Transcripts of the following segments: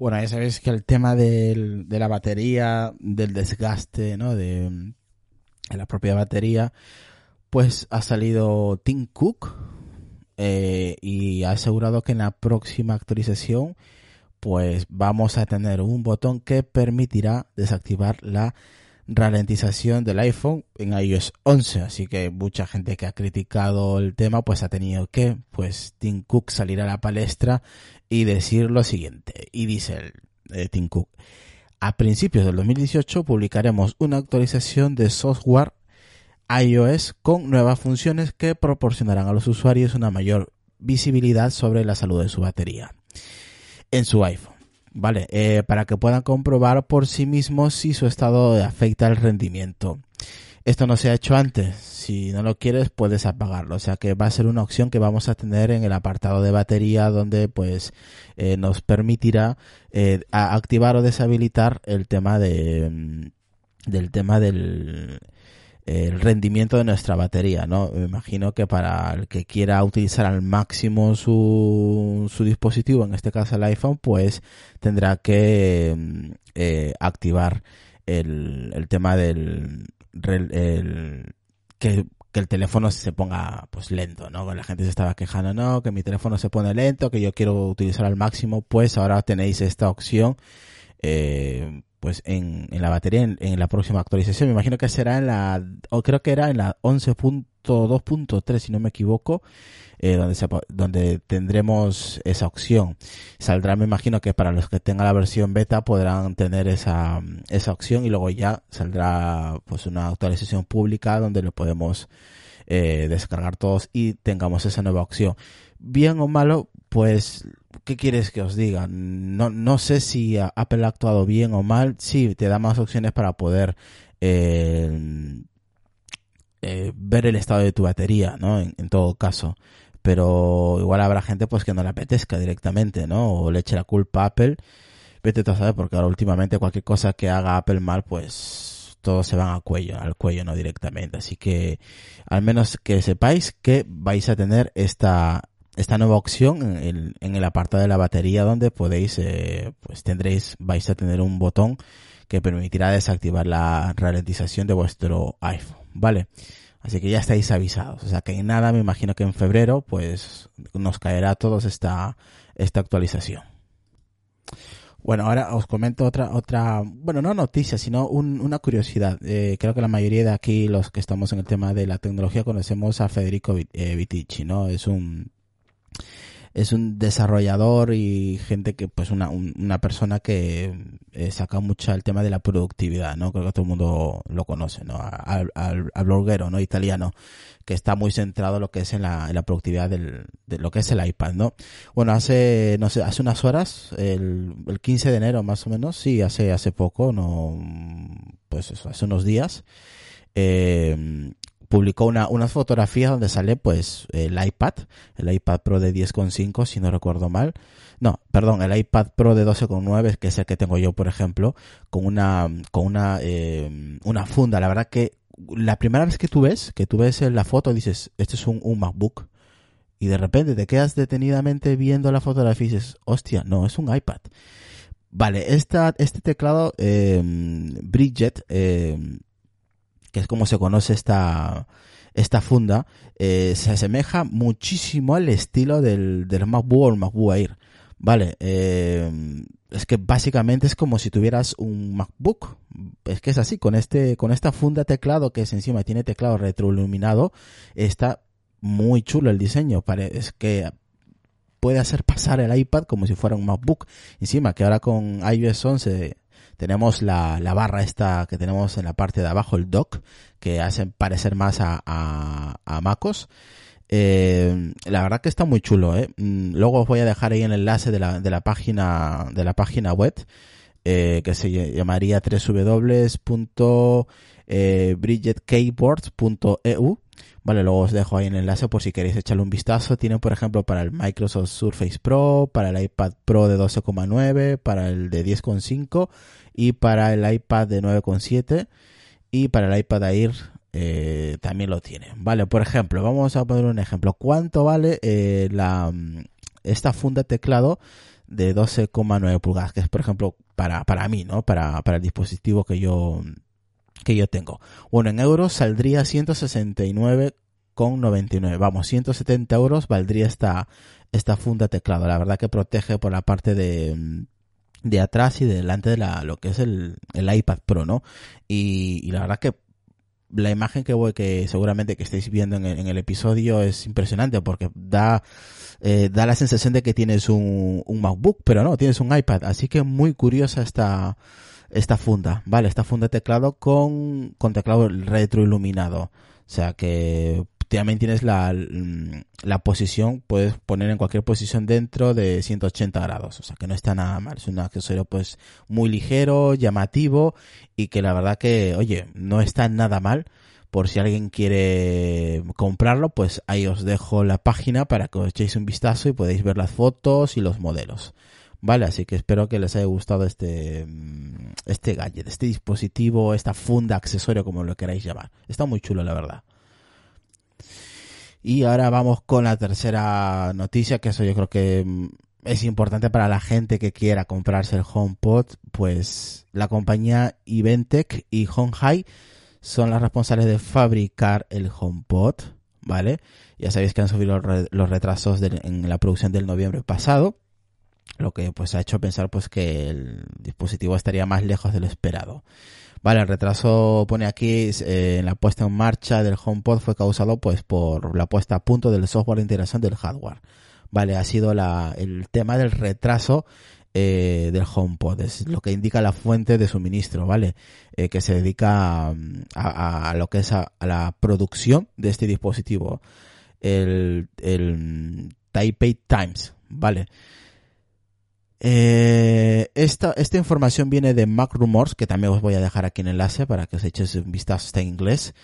Bueno, ya sabéis que el tema del, de la batería, del desgaste, ¿no? De, la propia batería, pues ha salido Tim Cook eh, y ha asegurado que en la próxima actualización pues vamos a tener un botón que permitirá desactivar la ralentización del iPhone en iOS 11. Así que mucha gente que ha criticado el tema pues ha tenido que, pues Tim Cook salir a la palestra y decir lo siguiente. Y dice el, eh, Tim Cook, a principios del 2018 publicaremos una actualización de software iOS con nuevas funciones que proporcionarán a los usuarios una mayor visibilidad sobre la salud de su batería en su iPhone. ¿Vale? Eh, para que puedan comprobar por sí mismos si su estado afecta el rendimiento. Esto no se ha hecho antes. Si no lo quieres, puedes apagarlo. O sea que va a ser una opción que vamos a tener en el apartado de batería donde pues eh, nos permitirá eh, activar o deshabilitar el tema de mm, del tema del el rendimiento de nuestra batería, ¿no? Me imagino que para el que quiera utilizar al máximo su, su dispositivo, en este caso el iPhone, pues tendrá que mm, eh, activar el, el, tema del el, que, que el teléfono se ponga pues lento, ¿no? La gente se estaba quejando, no, que mi teléfono se pone lento, que yo quiero utilizar al máximo, pues ahora tenéis esta opción eh, pues en, en la batería en, la próxima actualización. Me imagino que será en la, o creo que era en la 11.2.3 si no me equivoco, eh, donde, se, donde tendremos esa opción. Saldrá, me imagino que para los que tengan la versión beta podrán tener esa, esa opción y luego ya saldrá pues una actualización pública donde lo podemos eh, descargar todos y tengamos esa nueva opción. Bien o malo, pues ¿qué quieres que os diga? No, no sé si Apple ha actuado bien o mal. Sí, te da más opciones para poder eh, eh, ver el estado de tu batería, ¿no? En, todo caso. Pero igual habrá gente pues que no le apetezca directamente, ¿no? O le eche la culpa a Apple. Vete tú a saber, porque ahora últimamente cualquier cosa que haga Apple mal, pues todos se van al cuello, al cuello, no directamente. Así que al menos que sepáis que vais a tener esta, esta nueva opción en el, apartado de la batería donde podéis, eh, pues tendréis, vais a tener un botón que permitirá desactivar la ralentización de vuestro iPhone, ¿vale? Así que ya estáis avisados. O sea que en nada, me imagino que en febrero, pues nos caerá a todos esta, esta actualización. Bueno, ahora os comento otra, otra, bueno, no noticia, sino una curiosidad. Eh, creo que la mayoría de aquí, los que estamos en el tema de la tecnología, conocemos a Federico eh, Vitici, ¿no? Es un es un desarrollador y gente que, pues una, una persona que eh, saca mucho el tema de la productividad, ¿no? Creo que todo el mundo lo conoce, ¿no? Al, al, bloguero, ¿no? Italiano, que está muy centrado en lo que es en la, en la productividad del, de lo que es el iPad, ¿no? Bueno, hace, no sé, hace unas horas, el, el 15 de enero más o menos, sí, hace, hace poco, no, pues eso, hace unos días, eh, publicó una, unas fotografías donde sale pues el iPad, el iPad Pro de 10,5 si no recuerdo mal. No, perdón, el iPad Pro de 12,9 que es el que tengo yo, por ejemplo, con una, con una, eh, una funda. La verdad que la primera vez que tú ves, que tú ves la foto, dices, este es un, un MacBook. Y de repente te quedas detenidamente viendo la fotografía y dices, hostia, no, es un iPad. Vale, esta, este teclado eh, Bridget eh, que es como se conoce esta, esta funda, eh, se asemeja muchísimo al estilo del, del MacBook o el MacBook Air. Vale, eh, es que básicamente es como si tuvieras un MacBook. Es que es así, con este, con esta funda teclado que es encima tiene teclado retroiluminado, está muy chulo el diseño. Es que puede hacer pasar el iPad como si fuera un MacBook. Encima que ahora con iOS 11 tenemos la, la, barra esta que tenemos en la parte de abajo, el dock, que hace parecer más a, a, MacOS. Eh, la verdad que está muy chulo, ¿eh? Mm, luego os voy a dejar ahí el enlace de la, de la página, de la página web, eh, que se llamaría www.bridgetkeyboards.eu Vale, luego os dejo ahí el enlace por si queréis echarle un vistazo. Tienen, por ejemplo, para el Microsoft Surface Pro, para el iPad Pro de 12,9, para el de 10,5 y para el iPad de 9,7 y para el iPad Air eh, también lo tiene. Vale, por ejemplo, vamos a poner un ejemplo. ¿Cuánto vale eh, la, esta funda teclado de 12,9 pulgadas, que es por ejemplo para, para mí, ¿no? Para, para el dispositivo que yo, que yo tengo. Bueno, en euros saldría 169,99. Vamos, 170 euros valdría esta, esta funda teclado. La verdad que protege por la parte de, de atrás y delante de la, lo que es el, el iPad Pro, ¿no? Y, y la verdad que la imagen que voy, que seguramente que estáis viendo en el, episodio es impresionante porque da, eh, da la sensación de que tienes un, un MacBook, pero no, tienes un iPad. Así que muy curiosa esta, esta funda, ¿vale? Esta funda de teclado con, con teclado retroiluminado. O sea que también tienes la, la posición, puedes poner en cualquier posición dentro de 180 grados, o sea que no está nada mal, es un accesorio pues muy ligero, llamativo y que la verdad que, oye, no está nada mal, por si alguien quiere comprarlo, pues ahí os dejo la página para que os echéis un vistazo y podéis ver las fotos y los modelos. Vale, así que espero que les haya gustado este, este gadget, este dispositivo, esta funda, accesorio, como lo queráis llamar. Está muy chulo, la verdad. Y ahora vamos con la tercera noticia, que eso yo creo que mm, es importante para la gente que quiera comprarse el HomePod, pues la compañía Eventec y HomeHi son las responsables de fabricar el HomePod, ¿vale? Ya sabéis que han subido los retrasos en la producción del noviembre pasado, lo que pues ha hecho pensar pues que el dispositivo estaría más lejos de lo esperado. Vale, el retraso pone aquí eh, en la puesta en marcha del HomePod fue causado pues por la puesta a punto del software de integración del hardware. Vale, ha sido la, el tema del retraso eh, del HomePod, es lo que indica la fuente de suministro, ¿vale? Eh, que se dedica a, a, lo que es a, la producción de este dispositivo, el, el Taipei Times, ¿vale? Eh, esta, esta información viene de Mac Rumors, que también os voy a dejar aquí en enlace para que os eches un vistazo, en inglés.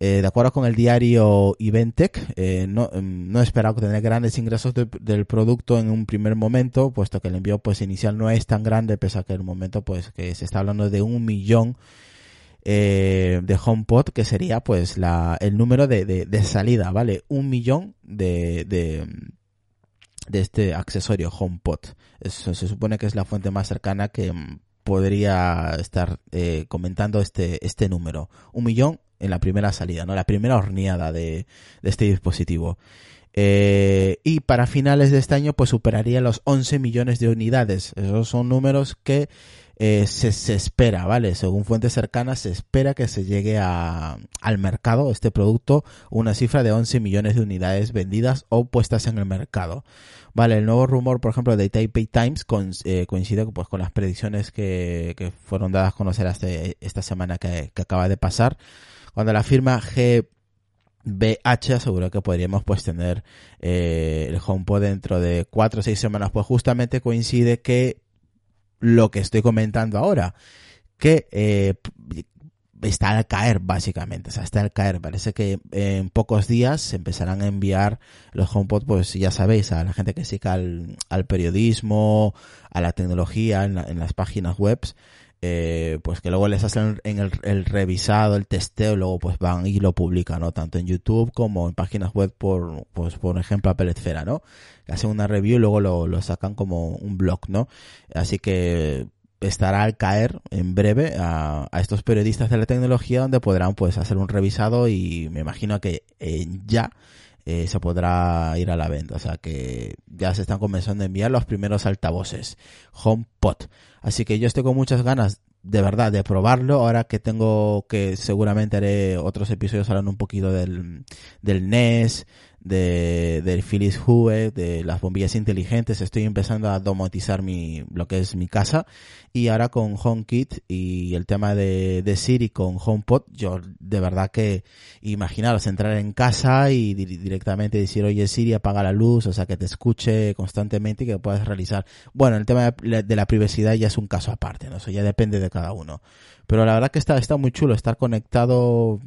Eh, de acuerdo con el diario Eventec, eh, no, em, no he esperado tener grandes ingresos del producto en un primer momento, puesto que el envío pues inicial no es tan grande, pese a que en el momento pues que se está hablando de un millón eh, de HomePod, que sería pues la, el número de, de, de salida, ¿vale? Un millón de, de de este accesorio HomePod. Eso se supone que es la fuente más cercana que mm, podría estar eh, comentando este, este número. Un millón en la primera salida, ¿no? La primera horneada de, de este dispositivo. Eh, y para finales de este año, pues superaría los 11 millones de unidades. Esos son números que eh, se, espera, ¿vale? Según fuentes cercanas, se espera que se llegue a, al mercado este producto una cifra de 11 millones de unidades vendidas o puestas en el mercado. Vale, el nuevo rumor, por ejemplo, de Taipei Times eh, coincide pues, con las predicciones que, que fueron dadas a conocer esta semana que, que acaba de pasar, cuando la firma G aseguró que podríamos pues tener eh, el HomePod dentro de cuatro o seis semanas. Pues justamente coincide que lo que estoy comentando ahora, que eh, está al caer básicamente, o sea, está al caer. Parece que en pocos días se empezarán a enviar los HomePod, pues ya sabéis, a la gente que siga al, al periodismo, a la tecnología, en, la, en las páginas webs eh, pues que luego les hacen en el, el, revisado, el testeo, luego pues van y lo publican, ¿no? Tanto en YouTube como en páginas web por, pues por ejemplo Apple Esfera, ¿no? hacen una review y luego lo, lo sacan como un blog, ¿no? Así que estará al caer en breve a, a, estos periodistas de la tecnología donde podrán pues hacer un revisado y me imagino que eh, ya eh, se podrá ir a la venta. O sea que ya se están comenzando a enviar los primeros altavoces HomePod. Así que yo estoy con muchas ganas de verdad de probarlo ahora que tengo que seguramente haré otros episodios hablando un poquito del, del NES de, del Philips Hue, de las bombillas inteligentes, estoy empezando a domotizar mi, lo que es mi casa y ahora con HomeKit y el tema de, de Siri con HomePod, yo de verdad que imaginaros entrar en casa y di directamente decir, oye Siri apaga la luz, o sea que te escuche constantemente y que puedas realizar. Bueno, el tema de, de la privacidad ya es un caso aparte, ¿no? Eso ya depende de cada uno. Pero la verdad que está, está muy chulo estar conectado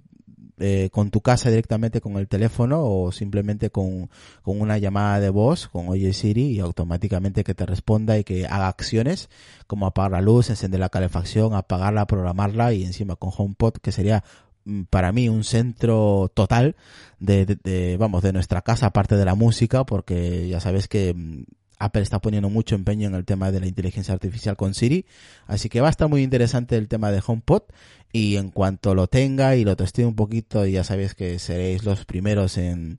eh, con tu casa directamente con el teléfono o simplemente con, con una llamada de voz con Oye Siri y automáticamente que te responda y que haga acciones como apagar la luz, encender la calefacción, apagarla, programarla y encima con HomePod que sería mm, para mí un centro total de, de, vamos de nuestra casa aparte de la música porque ya sabes que mm, Apple está poniendo mucho empeño en el tema de la inteligencia artificial con Siri, así que va a estar muy interesante el tema de HomePod y en cuanto lo tenga y lo testee un poquito, ya sabéis que seréis los primeros en,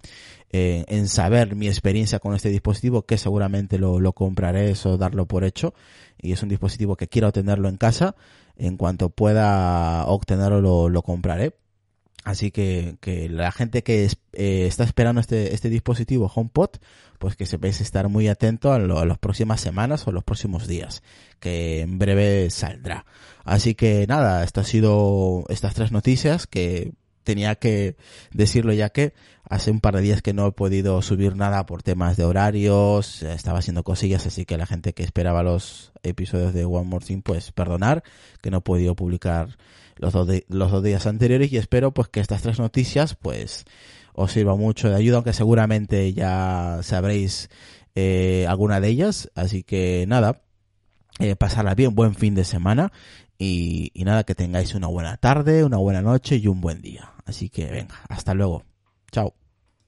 en, saber mi experiencia con este dispositivo, que seguramente lo, lo compraré, eso darlo por hecho, y es un dispositivo que quiero tenerlo en casa, en cuanto pueda obtenerlo lo, lo compraré Así que, que la gente que eh, está esperando este, este dispositivo HomePod, pues que sepáis estar muy atento a, las próximas semanas o los próximos días, que en breve saldrá. Así que nada, estas han sido estas tres noticias que tenía que decirlo ya que hace un par de días que no he podido subir nada por temas de horarios, estaba haciendo cosillas, así que la gente que esperaba los episodios de One More Thing, pues perdonar que no he podido publicar los dos, los dos días anteriores y espero pues que estas tres noticias pues os sirva mucho de ayuda, aunque seguramente ya sabréis eh, alguna de ellas. Así que nada, eh, pasarla bien, buen fin de semana y, y nada, que tengáis una buena tarde, una buena noche y un buen día. Así que venga, hasta luego. Chao.